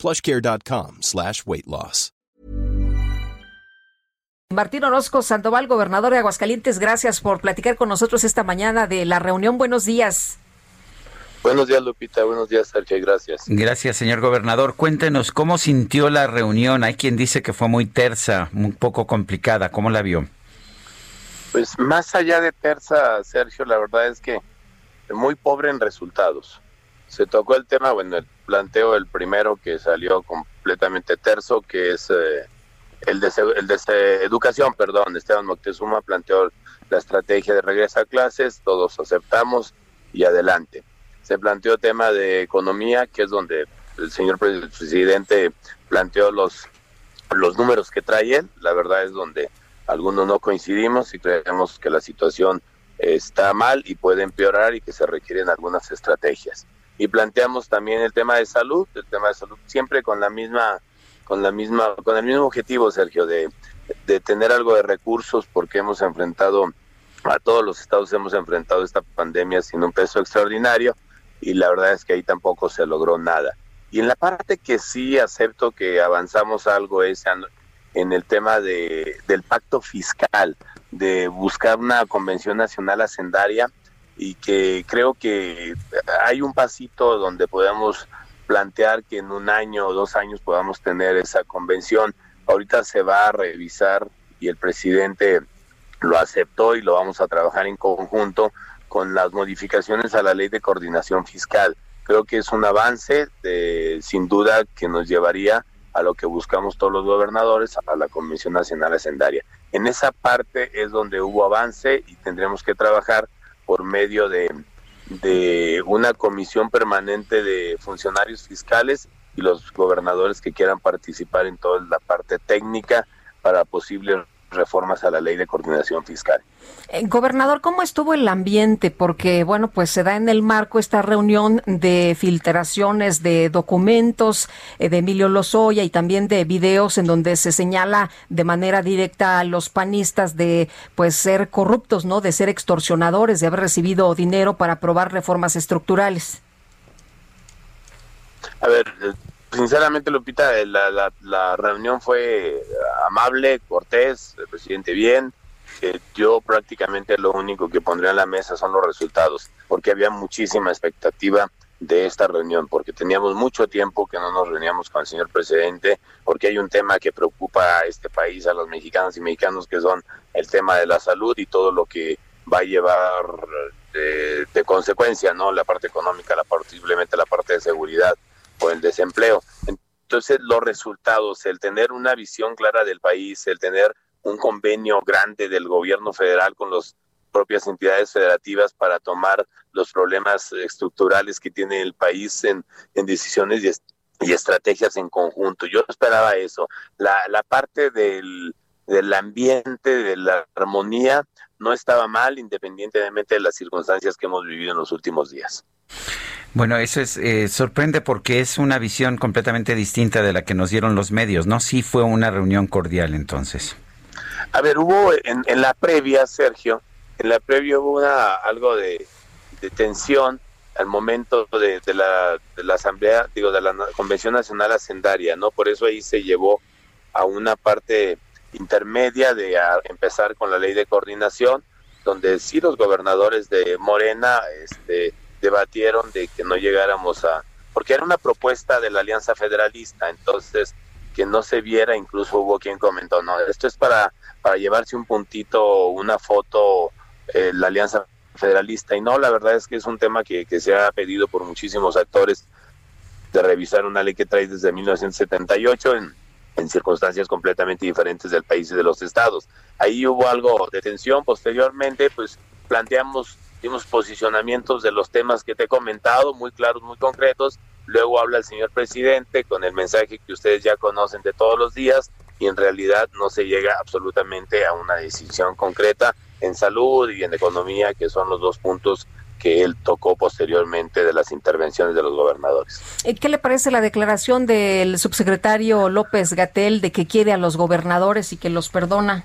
plushcare.com slash weight loss. Martín Orozco Sandoval, gobernador de Aguascalientes, gracias por platicar con nosotros esta mañana de la reunión. Buenos días. Buenos días, Lupita. Buenos días, Sergio. Gracias. Gracias, señor gobernador. Cuéntenos, ¿cómo sintió la reunión? Hay quien dice que fue muy tersa, un poco complicada. ¿Cómo la vio? Pues más allá de tersa, Sergio, la verdad es que muy pobre en resultados. Se tocó el tema, bueno, el planteo, el primero que salió completamente terso, que es... Eh, el de, el de educación, perdón, Esteban Moctezuma planteó la estrategia de regreso a clases, todos aceptamos y adelante. Se planteó tema de economía, que es donde el señor presidente planteó los, los números que trae él, la verdad es donde algunos no coincidimos y creemos que la situación está mal y puede empeorar y que se requieren algunas estrategias. Y planteamos también el tema de salud, el tema de salud siempre con la misma con la misma con el mismo objetivo Sergio de, tener algo de recursos porque hemos enfrentado a todos los estados hemos enfrentado esta pandemia sin un peso extraordinario y la verdad es que ahí tampoco se logró nada. Y en la parte que sí acepto que avanzamos algo es en el tema de, del pacto fiscal de buscar una convención nacional hacendaria y que creo que hay un pasito donde podemos plantear que en un año o dos años podamos tener esa convención. Ahorita se va a revisar y el presidente lo aceptó y lo vamos a trabajar en conjunto con las modificaciones a la ley de coordinación fiscal. Creo que es un avance de, sin duda que nos llevaría a lo que buscamos todos los gobernadores, a la Convención Nacional Hacendaria. En esa parte es donde hubo avance y tendremos que trabajar por medio de de una comisión permanente de funcionarios fiscales y los gobernadores que quieran participar en toda la parte técnica para posibles reformas a la ley de coordinación fiscal. Eh, gobernador, ¿cómo estuvo el ambiente? Porque, bueno, pues se da en el marco esta reunión de filtraciones de documentos eh, de Emilio Lozoya y también de videos en donde se señala de manera directa a los panistas de, pues, ser corruptos, ¿no? De ser extorsionadores, de haber recibido dinero para aprobar reformas estructurales. A ver, sinceramente, Lupita, eh, la, la, reunión fue amable, cortés, el presidente bien. yo prácticamente lo único que pondría en la mesa son los resultados, porque había muchísima expectativa de esta reunión, porque teníamos mucho tiempo que no nos reuníamos con el señor presidente, porque hay un tema que preocupa a este país, a los mexicanos y mexicanos, que son el tema de la salud y todo lo que va a llevar de, de consecuencia, ¿no? La parte económica, la posiblemente la parte de seguridad o el desempleo. Entonces, los resultados, el tener una visión clara del país, el tener un convenio grande del gobierno federal con las propias entidades federativas para tomar los problemas estructurales que tiene el país en, decisiones y, estrategias en conjunto. Yo esperaba eso. La, la parte del, del ambiente, de la armonía, no estaba mal, independientemente de las circunstancias que hemos vivido en los últimos días. Bueno, eso es eh, sorprende porque es una visión completamente distinta de la que nos dieron los medios, ¿no? Sí fue una reunión cordial entonces. A ver, hubo en, la previa, Sergio, en la previa hubo una, algo de, tensión al momento de, la, de, la, asamblea, digo, de la Convención Nacional Hacendaria, ¿no? Por eso ahí se llevó a una parte intermedia de empezar con la ley de coordinación, donde sí los gobernadores de Morena, este, debatieron de que no llegáramos a, porque era una propuesta de la Alianza Federalista, entonces que no se viera, incluso hubo quien comentó, no, esto es para, para llevarse un puntito, una foto, eh, la Alianza Federalista, y no, la verdad es que es un tema que, que se ha pedido por muchísimos actores de revisar una ley que trae desde 1978 en, en circunstancias completamente diferentes del país y de los estados. Ahí hubo algo de tensión, posteriormente pues planteamos dimos posicionamientos de los temas que te he comentado, muy claros, muy concretos, luego habla el señor presidente con el mensaje que ustedes ya conocen de todos los días y en realidad no se llega absolutamente a una decisión concreta en salud y en economía, que son los dos puntos que él tocó posteriormente de las intervenciones de los gobernadores. Eh, ¿Qué le parece la declaración del subsecretario López Gatel de que quiere a los gobernadores y que los perdona?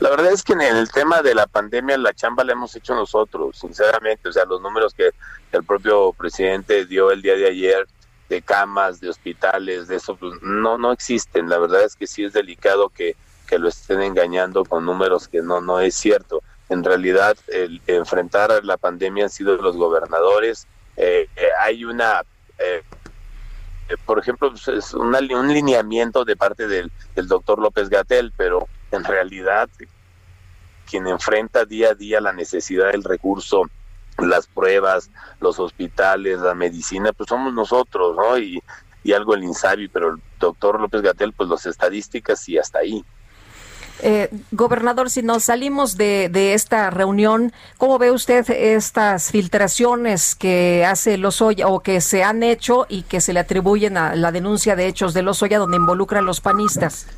La verdad es que en el tema de la pandemia la chamba la hemos hecho nosotros, sinceramente, o sea, los números que el propio presidente dio el día de ayer de camas, de hospitales, de eso, pues, no, no existen. La verdad es que sí es delicado que, que lo estén engañando con números que no, no es cierto. En realidad, el enfrentar la pandemia han sido los gobernadores. Eh, eh, hay una, eh, por ejemplo, pues, es un lineamiento de parte del, del doctor López Gatel, pero en realidad quien enfrenta día a día la necesidad del recurso, las pruebas, los hospitales, la medicina, pues somos nosotros, ¿no? Y, algo el INSABI, pero el doctor López Gatel, pues las estadísticas y hasta ahí. Eh, gobernador, si nos salimos de, de, esta reunión, ¿cómo ve usted estas filtraciones que hace Lozoya o que se han hecho y que se le atribuyen a la denuncia de hechos de Lozoya donde involucra a los panistas?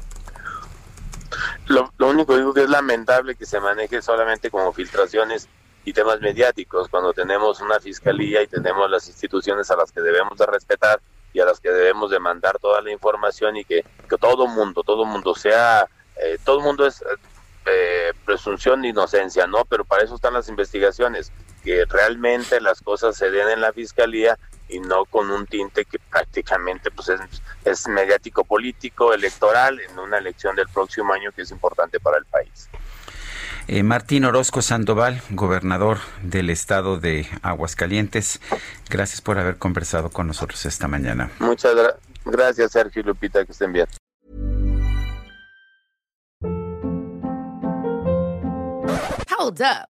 Lo, único digo que es lamentable que se maneje solamente como filtraciones y temas mediáticos cuando tenemos una fiscalía y tenemos las instituciones a las que debemos de respetar y a las que debemos de mandar toda la información y que, que todo mundo, todo mundo sea, eh, todo mundo es eh, presunción de inocencia, ¿no? Pero para eso están las investigaciones, que realmente las cosas se den en la fiscalía y no con un tinte que prácticamente pues es, mediático político electoral en una elección del próximo año que es importante para el país. Eh, Martín Orozco Sandoval, gobernador del estado de Aguascalientes, gracias por haber conversado con nosotros esta mañana. Muchas gracias, Sergio y Lupita, que estén bien. Hold up.